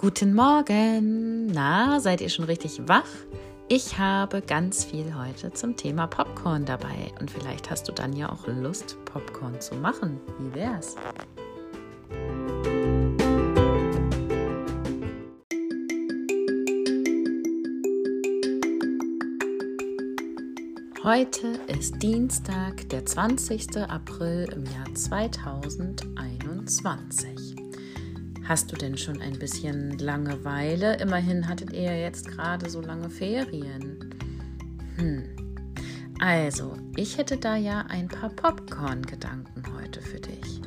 Guten Morgen! Na, seid ihr schon richtig wach? Ich habe ganz viel heute zum Thema Popcorn dabei und vielleicht hast du dann ja auch Lust, Popcorn zu machen. Wie wär's? Heute ist Dienstag, der 20. April im Jahr 2021. Hast du denn schon ein bisschen Langeweile? Immerhin hattet ihr ja jetzt gerade so lange Ferien. Hm. Also, ich hätte da ja ein paar Popcorn-Gedanken heute für dich.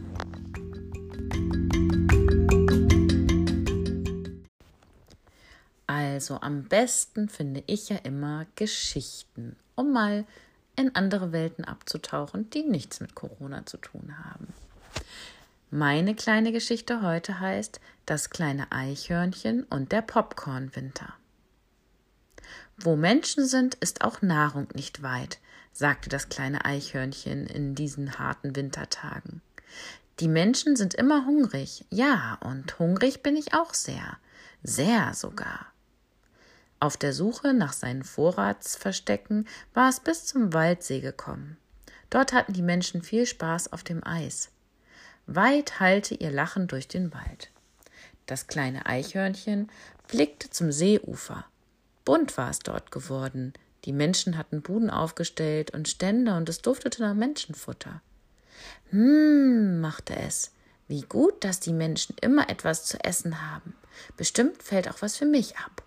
Also, am besten finde ich ja immer Geschichten, um mal in andere Welten abzutauchen, die nichts mit Corona zu tun haben. Meine kleine Geschichte heute heißt Das kleine Eichhörnchen und der Popcornwinter. Wo Menschen sind, ist auch Nahrung nicht weit, sagte das kleine Eichhörnchen in diesen harten Wintertagen. Die Menschen sind immer hungrig, ja, und hungrig bin ich auch sehr, sehr sogar. Auf der Suche nach seinen Vorratsverstecken war es bis zum Waldsee gekommen. Dort hatten die Menschen viel Spaß auf dem Eis. Weit hallte ihr Lachen durch den Wald. Das kleine Eichhörnchen blickte zum Seeufer. Bunt war es dort geworden. Die Menschen hatten Buden aufgestellt und Stände und es duftete nach Menschenfutter. Hm, machte es. Wie gut, dass die Menschen immer etwas zu essen haben. Bestimmt fällt auch was für mich ab.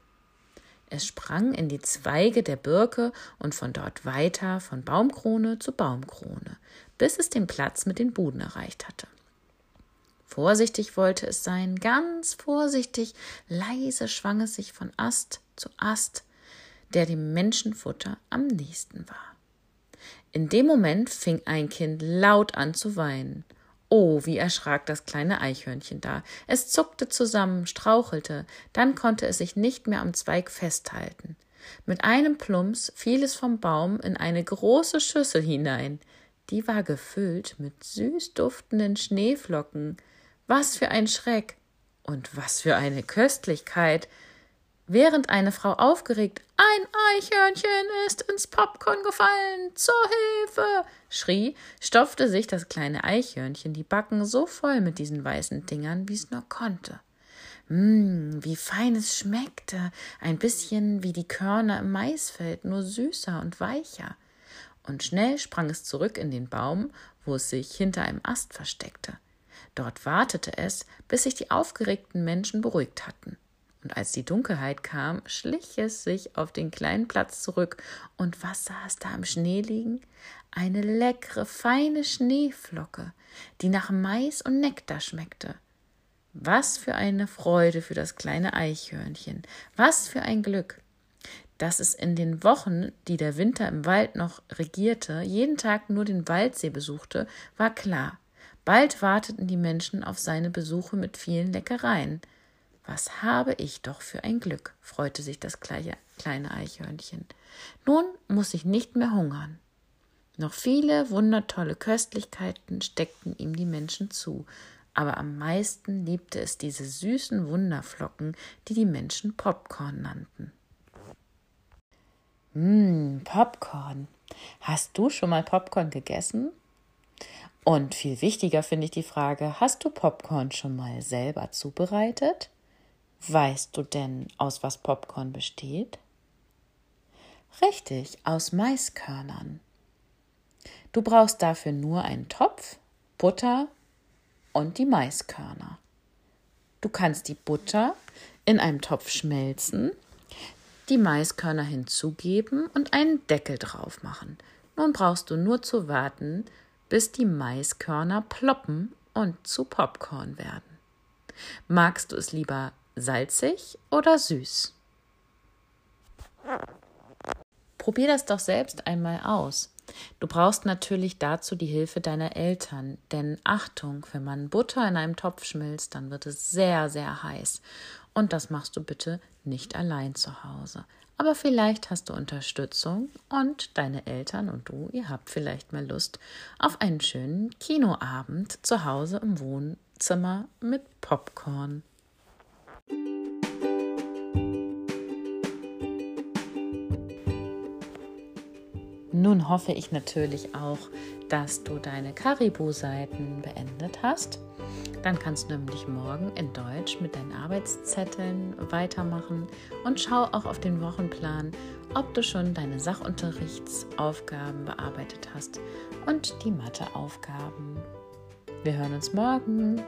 Es sprang in die Zweige der Birke und von dort weiter von Baumkrone zu Baumkrone, bis es den Platz mit den Buden erreicht hatte. Vorsichtig wollte es sein, ganz vorsichtig, leise schwang es sich von Ast zu Ast, der dem Menschenfutter am nächsten war. In dem Moment fing ein Kind laut an zu weinen. Oh, wie erschrak das kleine Eichhörnchen da. Es zuckte zusammen, strauchelte, dann konnte es sich nicht mehr am Zweig festhalten. Mit einem Plumps fiel es vom Baum in eine große Schüssel hinein. Die war gefüllt mit süß duftenden Schneeflocken. Was für ein Schreck und was für eine Köstlichkeit. Während eine Frau aufgeregt Ein Eichhörnchen ist ins Popcorn gefallen. Zur Hilfe. schrie, stopfte sich das kleine Eichhörnchen die Backen so voll mit diesen weißen Dingern, wie es nur konnte. Mmm, wie fein es schmeckte, ein bisschen wie die Körner im Maisfeld, nur süßer und weicher. Und schnell sprang es zurück in den Baum, wo es sich hinter einem Ast versteckte. Dort wartete es, bis sich die aufgeregten Menschen beruhigt hatten. Und als die Dunkelheit kam, schlich es sich auf den kleinen Platz zurück. Und was sah es da im Schnee liegen? Eine leckere, feine Schneeflocke, die nach Mais und Nektar schmeckte. Was für eine Freude für das kleine Eichhörnchen. Was für ein Glück. Dass es in den Wochen, die der Winter im Wald noch regierte, jeden Tag nur den Waldsee besuchte, war klar. Bald warteten die Menschen auf seine Besuche mit vielen Leckereien. Was habe ich doch für ein Glück, freute sich das kleine Eichhörnchen. Nun muss ich nicht mehr hungern. Noch viele wundertolle Köstlichkeiten steckten ihm die Menschen zu, aber am meisten liebte es diese süßen Wunderflocken, die die Menschen Popcorn nannten. Mmm, Popcorn. Hast du schon mal Popcorn gegessen? Und viel wichtiger finde ich die Frage, hast du Popcorn schon mal selber zubereitet? Weißt du denn, aus was Popcorn besteht? Richtig, aus Maiskörnern. Du brauchst dafür nur einen Topf, Butter und die Maiskörner. Du kannst die Butter in einem Topf schmelzen, die Maiskörner hinzugeben und einen Deckel drauf machen. Nun brauchst du nur zu warten, bis die Maiskörner ploppen und zu Popcorn werden. Magst du es lieber salzig oder süß? Probier das doch selbst einmal aus. Du brauchst natürlich dazu die Hilfe deiner Eltern, denn Achtung, wenn man Butter in einem Topf schmilzt, dann wird es sehr, sehr heiß. Und das machst du bitte nicht allein zu Hause. Aber vielleicht hast du Unterstützung und deine Eltern und du, ihr habt vielleicht mal Lust auf einen schönen Kinoabend zu Hause im Wohnzimmer mit Popcorn. Nun hoffe ich natürlich auch, dass du deine Karibu-Seiten beendet hast. Dann kannst du nämlich morgen in Deutsch mit deinen Arbeitszetteln weitermachen und schau auch auf den Wochenplan, ob du schon deine Sachunterrichtsaufgaben bearbeitet hast und die Matheaufgaben. Wir hören uns morgen.